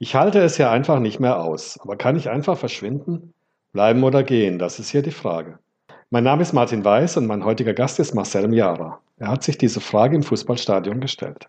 Ich halte es ja einfach nicht mehr aus. Aber kann ich einfach verschwinden? Bleiben oder gehen? Das ist hier die Frage. Mein Name ist Martin Weiß und mein heutiger Gast ist Marcel Miara. Er hat sich diese Frage im Fußballstadion gestellt.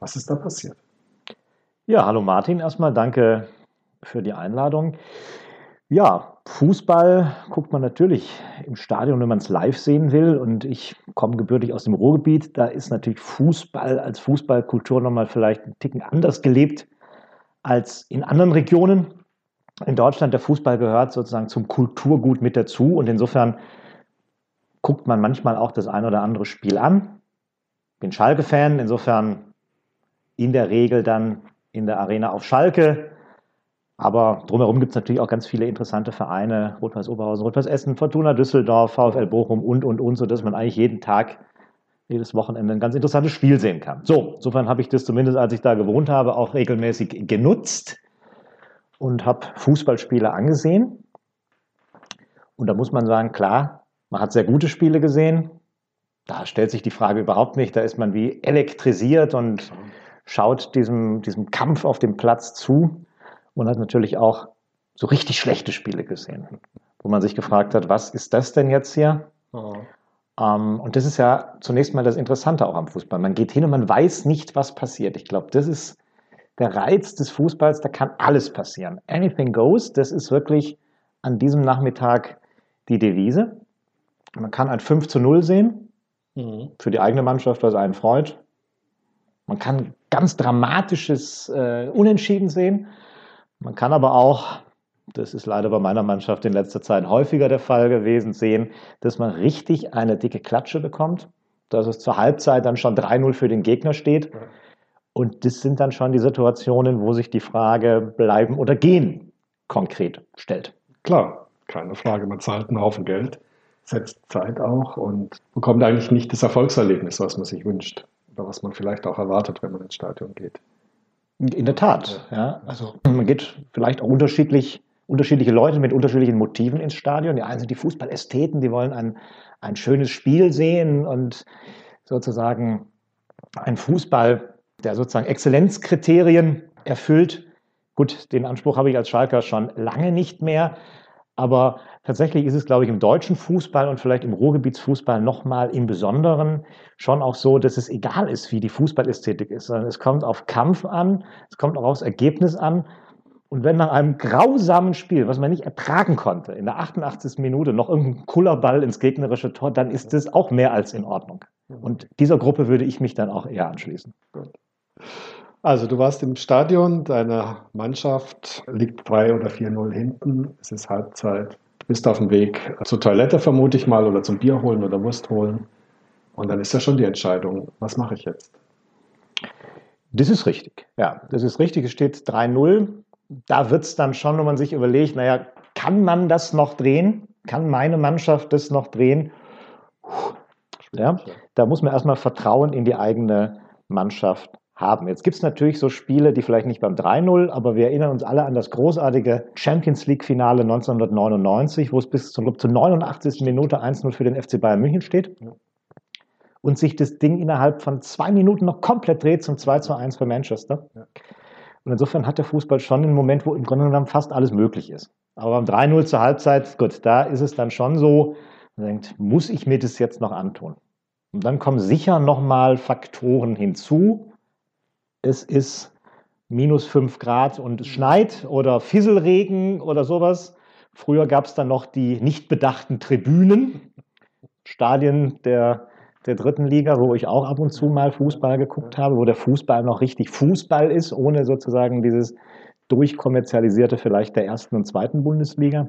Was ist da passiert? Ja, hallo Martin, erstmal danke für die Einladung. Ja, Fußball guckt man natürlich im Stadion, wenn man es live sehen will. Und ich komme gebürtig aus dem Ruhrgebiet. Da ist natürlich Fußball als Fußballkultur nochmal vielleicht ein Ticken anders gelebt als in anderen Regionen in Deutschland, der Fußball gehört sozusagen zum Kulturgut mit dazu und insofern guckt man manchmal auch das ein oder andere Spiel an. Bin Schalke-Fan, insofern in der Regel dann in der Arena auf Schalke. Aber drumherum gibt es natürlich auch ganz viele interessante Vereine, Rot-Weiß Oberhausen, Rot-Weiß Essen, Fortuna Düsseldorf, VfL Bochum und, und, und, sodass man eigentlich jeden Tag, jedes Wochenende ein ganz interessantes Spiel sehen kann. So, insofern habe ich das zumindest, als ich da gewohnt habe, auch regelmäßig genutzt und habe Fußballspiele angesehen. Und da muss man sagen, klar, man hat sehr gute Spiele gesehen. Da stellt sich die Frage überhaupt nicht. Da ist man wie elektrisiert und schaut diesem, diesem Kampf auf dem Platz zu und hat natürlich auch so richtig schlechte Spiele gesehen, wo man sich gefragt hat, was ist das denn jetzt hier? Oh. Um, und das ist ja zunächst mal das Interessante auch am Fußball. Man geht hin und man weiß nicht, was passiert. Ich glaube, das ist der Reiz des Fußballs, da kann alles passieren. Anything goes, das ist wirklich an diesem Nachmittag die Devise. Man kann ein 5 zu 0 sehen, mhm. für die eigene Mannschaft, was einen freut. Man kann ganz dramatisches äh, Unentschieden sehen. Man kann aber auch, das ist leider bei meiner Mannschaft in letzter Zeit häufiger der Fall gewesen, sehen, dass man richtig eine dicke Klatsche bekommt, dass es zur Halbzeit dann schon 3-0 für den Gegner steht. Und das sind dann schon die Situationen, wo sich die Frage bleiben oder gehen konkret stellt. Klar, keine Frage. Man zahlt einen Haufen Geld, setzt Zeit auch und bekommt eigentlich nicht das Erfolgserlebnis, was man sich wünscht was man vielleicht auch erwartet, wenn man ins Stadion geht. In der Tat, ja. Also man geht vielleicht auch unterschiedlich, unterschiedliche Leute mit unterschiedlichen Motiven ins Stadion. Die einen sind die Fußballästheten, die wollen ein, ein schönes Spiel sehen und sozusagen ein Fußball der sozusagen Exzellenzkriterien erfüllt. Gut, den Anspruch habe ich als Schalker schon lange nicht mehr. Aber tatsächlich ist es, glaube ich, im deutschen Fußball und vielleicht im Ruhrgebietsfußball nochmal im Besonderen schon auch so, dass es egal ist, wie die Fußballästhetik ist, sondern es kommt auf Kampf an, es kommt auch aufs Ergebnis an. Und wenn nach einem grausamen Spiel, was man nicht ertragen konnte, in der 88. Minute noch irgendein Kullerball ins gegnerische Tor, dann ist es auch mehr als in Ordnung. Und dieser Gruppe würde ich mich dann auch eher anschließen. Gut. Also du warst im Stadion, deine Mannschaft liegt 3 oder 4-0 hinten, es ist Halbzeit. Du bist auf dem Weg zur Toilette, vermute ich mal, oder zum Bier holen oder Wurst holen. Und dann ist ja schon die Entscheidung, was mache ich jetzt? Das ist richtig. Ja, das ist richtig. Es steht 3-0. Da wird es dann schon, wenn man sich überlegt, naja, kann man das noch drehen? Kann meine Mannschaft das noch drehen? Ja, da muss man erstmal Vertrauen in die eigene Mannschaft haben. Jetzt gibt es natürlich so Spiele, die vielleicht nicht beim 3-0, aber wir erinnern uns alle an das großartige Champions League-Finale 1999, wo es bis zum, zur 89. Minute 1-0 für den FC Bayern München steht. Und sich das Ding innerhalb von zwei Minuten noch komplett dreht zum 2-1 für Manchester. Und insofern hat der Fußball schon einen Moment, wo im Grunde genommen fast alles möglich ist. Aber beim 3-0 zur Halbzeit, gut, da ist es dann schon so, man denkt, muss ich mir das jetzt noch antun? Und dann kommen sicher nochmal Faktoren hinzu, es ist minus 5 Grad und es schneit oder Fisselregen oder sowas. Früher gab es dann noch die nicht bedachten Tribünen, Stadien der der dritten Liga, wo ich auch ab und zu mal Fußball geguckt habe, wo der Fußball noch richtig Fußball ist, ohne sozusagen dieses durchkommerzialisierte vielleicht der ersten und zweiten Bundesliga.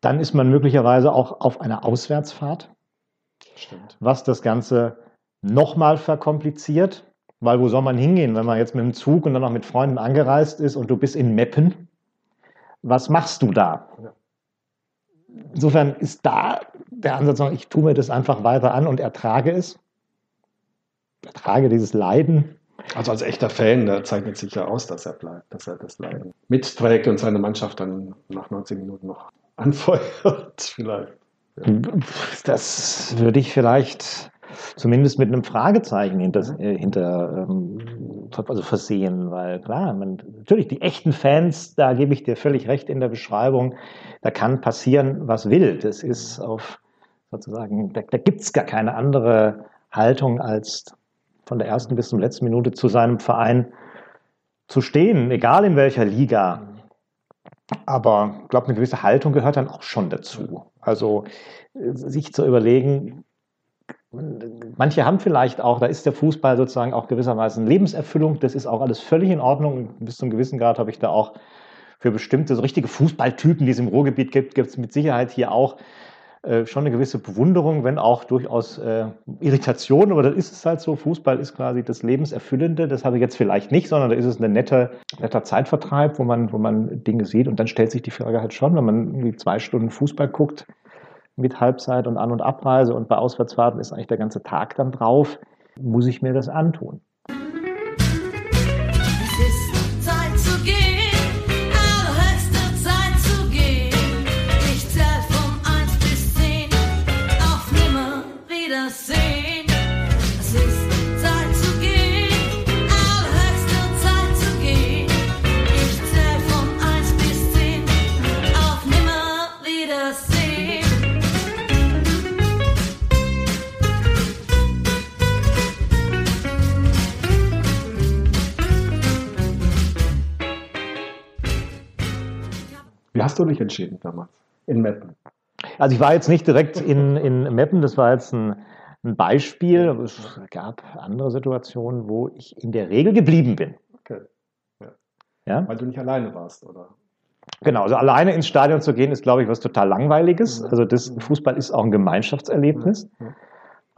Dann ist man möglicherweise auch auf einer Auswärtsfahrt, Stimmt. was das Ganze nochmal verkompliziert, weil wo soll man hingehen, wenn man jetzt mit dem Zug und dann noch mit Freunden angereist ist und du bist in Meppen? Was machst du da? Insofern ist da der Ansatz, ich tue mir das einfach weiter an und ertrage es. Ertrage dieses Leiden. Also als echter Fan, da zeichnet sich ja aus, dass er bleibt, dass er das Leiden mitträgt und seine Mannschaft dann nach 90 Minuten noch anfeuert, vielleicht. Ja. Das würde ich vielleicht zumindest mit einem Fragezeichen hinter, äh, hinter ähm, also versehen, weil klar, man, natürlich die echten Fans, da gebe ich dir völlig recht in der Beschreibung, da kann passieren, was will. Das ist auf sozusagen, da, da gibt es gar keine andere Haltung als von der ersten bis zum letzten Minute zu seinem Verein zu stehen, egal in welcher Liga. Aber ich glaube, eine gewisse Haltung gehört dann auch schon dazu. Also sich zu überlegen, manche haben vielleicht auch, da ist der Fußball sozusagen auch gewissermaßen Lebenserfüllung, das ist auch alles völlig in Ordnung. Bis zu einem gewissen Grad habe ich da auch für bestimmte so richtige Fußballtypen, die es im Ruhrgebiet gibt, gibt es mit Sicherheit hier auch äh, schon eine gewisse Bewunderung, wenn auch durchaus äh, Irritation, aber das ist es halt so. Fußball ist quasi das Lebenserfüllende. Das habe ich jetzt vielleicht nicht, sondern da ist es ein netter, netter Zeitvertreib, wo man, wo man Dinge sieht. Und dann stellt sich die Frage halt schon, wenn man zwei Stunden Fußball guckt, mit Halbzeit und An- und Abreise und bei Auswärtsfahrten ist eigentlich der ganze Tag dann drauf, muss ich mir das antun. Hast du dich entschieden damals in Meppen? Also ich war jetzt nicht direkt in, in Meppen, das war jetzt ein, ein Beispiel. Es gab andere Situationen, wo ich in der Regel geblieben bin. Okay. Ja. ja? Weil du nicht alleine warst, oder? Genau, also alleine ins Stadion zu gehen, ist, glaube ich, was total Langweiliges. Also das Fußball ist auch ein Gemeinschaftserlebnis.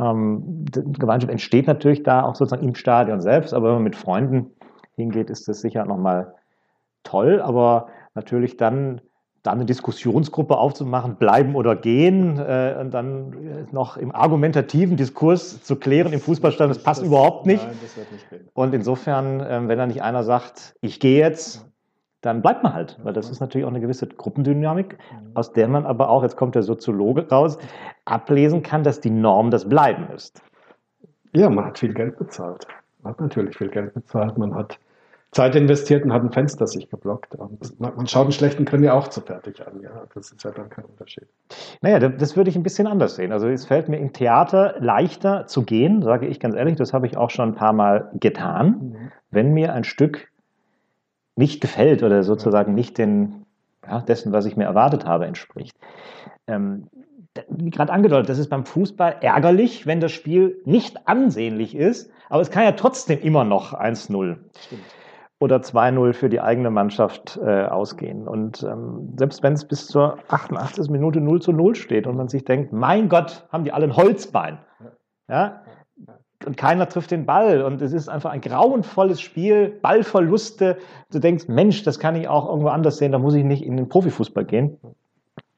Ähm, Gemeinschaft entsteht natürlich da auch sozusagen im Stadion selbst, aber wenn man mit Freunden hingeht, ist das sicher nochmal toll, aber natürlich dann da eine Diskussionsgruppe aufzumachen, bleiben oder gehen, äh, und dann noch im argumentativen Diskurs zu klären im Fußballstand, das passt das, überhaupt nicht. Nein, das wird nicht gehen. Und insofern, äh, wenn da nicht einer sagt, ich gehe jetzt, dann bleibt man halt, weil das ist natürlich auch eine gewisse Gruppendynamik, aus der man aber auch, jetzt kommt der Soziologe raus, ablesen kann, dass die Norm das Bleiben ist. Ja, man hat viel Geld bezahlt. Man hat natürlich viel Geld bezahlt. Man hat Zeit investiert und hat ein Fenster sich geblockt. Und man schaut einen schlechten Krimi auch zu fertig an. Ja, das ist ja dann kein Unterschied. Naja, das würde ich ein bisschen anders sehen. Also es fällt mir im Theater leichter zu gehen, sage ich ganz ehrlich. Das habe ich auch schon ein paar Mal getan. Mhm. Wenn mir ein Stück nicht gefällt oder sozusagen nicht den, ja, dessen, was ich mir erwartet habe, entspricht. Ähm, wie gerade angedeutet, das ist beim Fußball ärgerlich, wenn das Spiel nicht ansehnlich ist, aber es kann ja trotzdem immer noch 1-0. Stimmt oder 2-0 für die eigene Mannschaft äh, ausgehen. Und ähm, selbst wenn es bis zur 88. Minute 0 zu 0 steht und man sich denkt, mein Gott, haben die alle ein Holzbein. Ja? Und keiner trifft den Ball. Und es ist einfach ein grauenvolles Spiel, Ballverluste. Du denkst, Mensch, das kann ich auch irgendwo anders sehen, da muss ich nicht in den Profifußball gehen.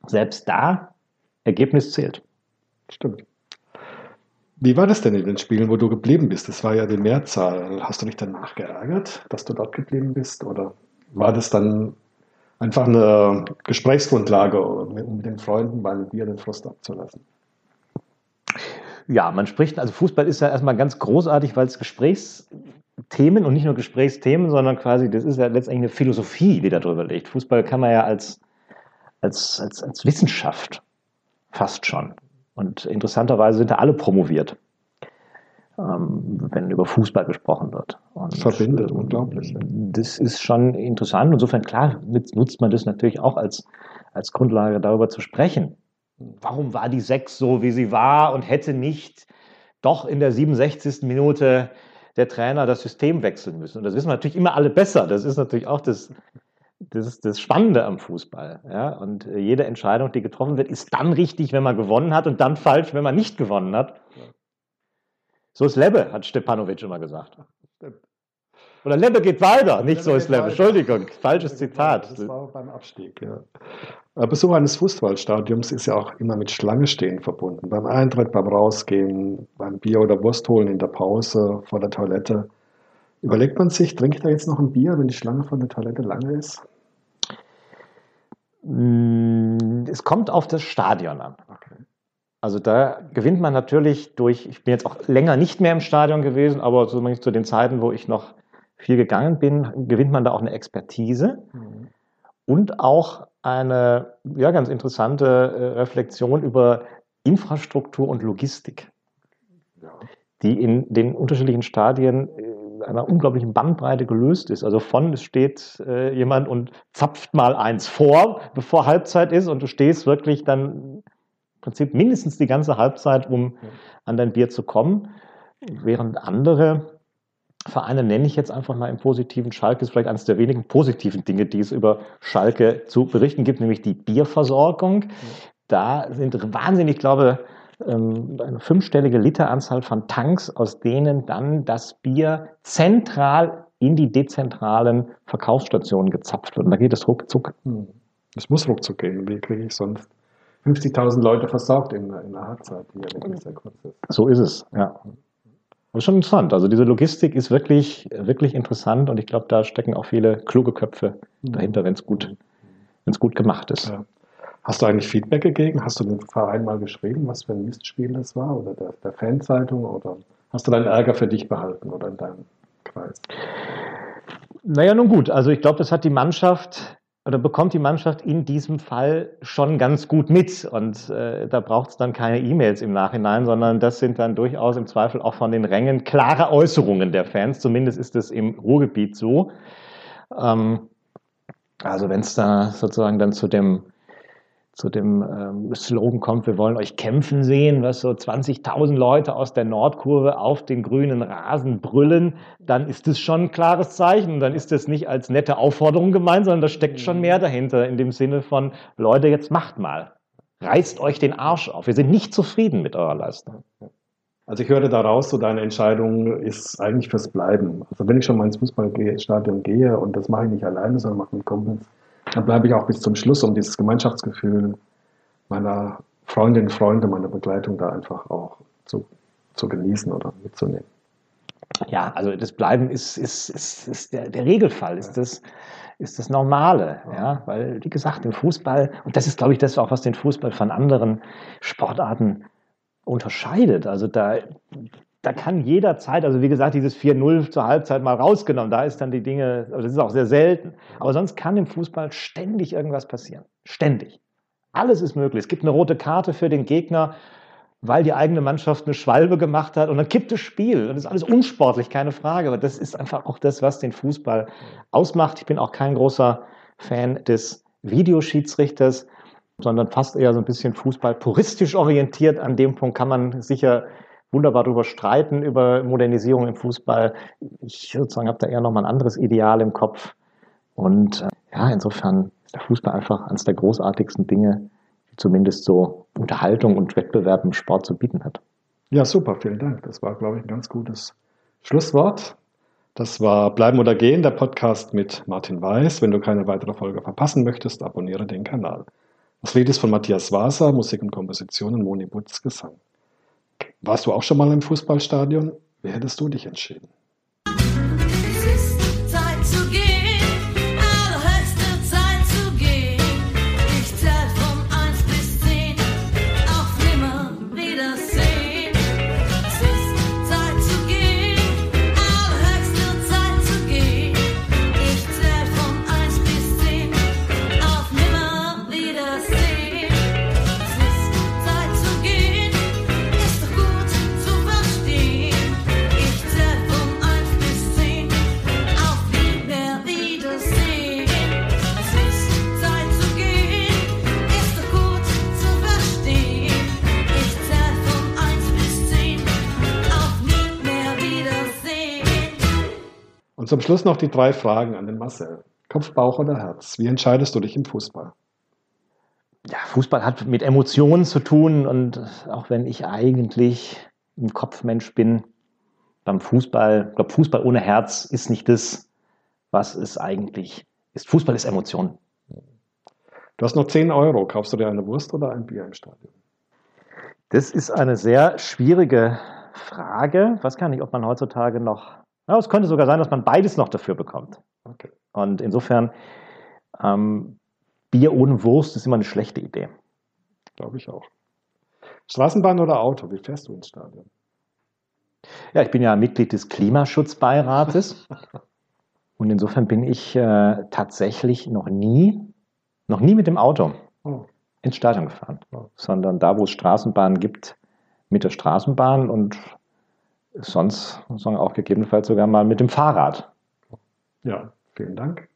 Selbst da, Ergebnis zählt. Stimmt. Wie war das denn in den Spielen, wo du geblieben bist? Das war ja die Mehrzahl. Hast du dich danach geärgert, dass du dort geblieben bist? Oder war das dann einfach eine Gesprächsgrundlage, um mit den Freunden bei Bier den Frust abzulassen? Ja, man spricht, also Fußball ist ja erstmal ganz großartig, weil es Gesprächsthemen und nicht nur Gesprächsthemen, sondern quasi, das ist ja letztendlich eine Philosophie, die darüber liegt. Fußball kann man ja als, als, als, als Wissenschaft fast schon und interessanterweise sind da alle promoviert, ähm, wenn über Fußball gesprochen wird. Und Verbindet, unglaublich. Das ist schon interessant. Insofern, klar, nutzt man das natürlich auch als, als Grundlage, darüber zu sprechen. Warum war die 6 so, wie sie war und hätte nicht doch in der 67. Minute der Trainer das System wechseln müssen? Und das wissen natürlich immer alle besser. Das ist natürlich auch das, das, ist das Spannende am Fußball. Ja? Und äh, jede Entscheidung, die getroffen wird, ist dann richtig, wenn man gewonnen hat und dann falsch, wenn man nicht gewonnen hat. So ist Lebbe, hat Stepanovic immer gesagt. Oder Lebbe geht weiter, nicht so ist Lebbe. Entschuldigung, falsches Zitat. Das war beim Abstieg, ja. Besuch eines Fußballstadiums ist ja auch immer mit Schlange stehen verbunden. Beim Eintritt, beim Rausgehen, beim Bier oder Wurst holen in der Pause, vor der Toilette. Überlegt man sich, trinke ich da jetzt noch ein Bier, wenn die Schlange vor der Toilette lange ist? Mm, es kommt auf das Stadion an. Okay. Also da gewinnt man natürlich durch, ich bin jetzt auch länger nicht mehr im Stadion gewesen, aber zumindest zu den Zeiten, wo ich noch viel gegangen bin, gewinnt man da auch eine Expertise mhm. und auch eine ja, ganz interessante äh, Reflexion über Infrastruktur und Logistik, ja. die in den unterschiedlichen Stadien äh, einer unglaublichen Bandbreite gelöst ist. Also von es steht äh, jemand und zapft mal eins vor, bevor Halbzeit ist und du stehst wirklich dann im Prinzip mindestens die ganze Halbzeit, um an dein Bier zu kommen, während andere Vereine nenne ich jetzt einfach mal im positiven. Schalke ist vielleicht eines der wenigen positiven Dinge, die es über Schalke zu berichten gibt, nämlich die Bierversorgung. Da sind wahnsinnig, ich glaube, ähm, eine fünfstellige Literanzahl von Tanks, aus denen dann das Bier zentral in die dezentralen Verkaufsstationen gezapft wird. Und da geht es ruckzuck. Es hm. muss ruckzuck gehen. Wie kriege ich sonst 50.000 Leute versorgt in, in der Halbzeit, die ja wirklich sehr kurz ist? So ist es, ja. Das ist schon interessant. Also diese Logistik ist wirklich, wirklich interessant und ich glaube, da stecken auch viele kluge Köpfe mhm. dahinter, wenn es gut, wenn's gut gemacht ist. Ja. Hast du eigentlich Feedback gegeben? Hast du dem Verein mal geschrieben, was für ein Mistspiel das war? Oder der, der Fanzeitung? Oder hast du deinen Ärger für dich behalten oder in deinem Kreis? Naja, nun gut. Also ich glaube, das hat die Mannschaft oder bekommt die Mannschaft in diesem Fall schon ganz gut mit. Und äh, da braucht es dann keine E-Mails im Nachhinein, sondern das sind dann durchaus im Zweifel auch von den Rängen klare Äußerungen der Fans. Zumindest ist es im Ruhrgebiet so. Ähm, also wenn es da sozusagen dann zu dem zu dem ähm, Slogan kommt, wir wollen euch kämpfen sehen, was so 20.000 Leute aus der Nordkurve auf den grünen Rasen brüllen, dann ist es schon ein klares Zeichen. Dann ist das nicht als nette Aufforderung gemeint, sondern da steckt schon mehr dahinter in dem Sinne von, Leute, jetzt macht mal. Reißt euch den Arsch auf. Wir sind nicht zufrieden mit eurer Leistung. Also ich hörte daraus, so deine Entscheidung ist eigentlich fürs Bleiben. Also wenn ich schon mal ins Fußballstadion gehe und das mache ich nicht alleine, sondern mache mit Kumpels, dann bleibe ich auch bis zum Schluss, um dieses Gemeinschaftsgefühl meiner Freundinnen und Freunde, meiner Begleitung da einfach auch zu, zu genießen oder mitzunehmen. Ja, also das Bleiben ist, ist, ist, ist der, der Regelfall, ist das, ist das Normale. Ja? Weil, wie gesagt, im Fußball, und das ist, glaube ich, das auch, was den Fußball von anderen Sportarten unterscheidet. Also da, da kann jederzeit, also wie gesagt, dieses 4-0 zur Halbzeit mal rausgenommen, da ist dann die Dinge, also das ist auch sehr selten, aber sonst kann im Fußball ständig irgendwas passieren. Ständig. Alles ist möglich. Es gibt eine rote Karte für den Gegner, weil die eigene Mannschaft eine Schwalbe gemacht hat und dann kippt das Spiel. Und das ist alles unsportlich, keine Frage. Aber das ist einfach auch das, was den Fußball ausmacht. Ich bin auch kein großer Fan des Videoschiedsrichters, sondern fast eher so ein bisschen Fußball puristisch orientiert. An dem Punkt kann man sicher wunderbar darüber streiten, über Modernisierung im Fußball. Ich sozusagen habe da eher nochmal ein anderes Ideal im Kopf. Und äh, ja, insofern ist der Fußball einfach eines der großartigsten Dinge, die zumindest so Unterhaltung und Wettbewerb im Sport zu bieten hat. Ja, super, vielen Dank. Das war, glaube ich, ein ganz gutes Schlusswort. Das war Bleiben oder Gehen, der Podcast mit Martin Weiß. Wenn du keine weitere Folge verpassen möchtest, abonniere den Kanal. Das Lied ist von Matthias Waser, Musik und Komposition Moni Butz Gesang. Warst du auch schon mal im Fußballstadion? Wie hättest du dich entschieden? Und zum Schluss noch die drei Fragen an den Marcel. Kopf, Bauch oder Herz? Wie entscheidest du dich im Fußball? Ja, Fußball hat mit Emotionen zu tun und auch wenn ich eigentlich ein Kopfmensch bin, beim Fußball, ich glaube, Fußball ohne Herz ist nicht das, was es eigentlich ist. Fußball ist Emotion. Du hast noch 10 Euro. Kaufst du dir eine Wurst oder ein Bier im Stadion? Das ist eine sehr schwierige Frage. Ich weiß gar nicht, ob man heutzutage noch. Ja, es könnte sogar sein, dass man beides noch dafür bekommt. Okay. Und insofern, ähm, Bier ohne Wurst ist immer eine schlechte Idee. Glaube ich auch. Straßenbahn oder Auto? Wie fährst du ins Stadion? Ja, ich bin ja Mitglied des Klimaschutzbeirates. Und insofern bin ich äh, tatsächlich noch nie, noch nie mit dem Auto oh. ins Stadion gefahren, oh. sondern da, wo es Straßenbahnen gibt, mit der Straßenbahn und sonst auch gegebenenfalls sogar mal mit dem Fahrrad. Ja, vielen Dank.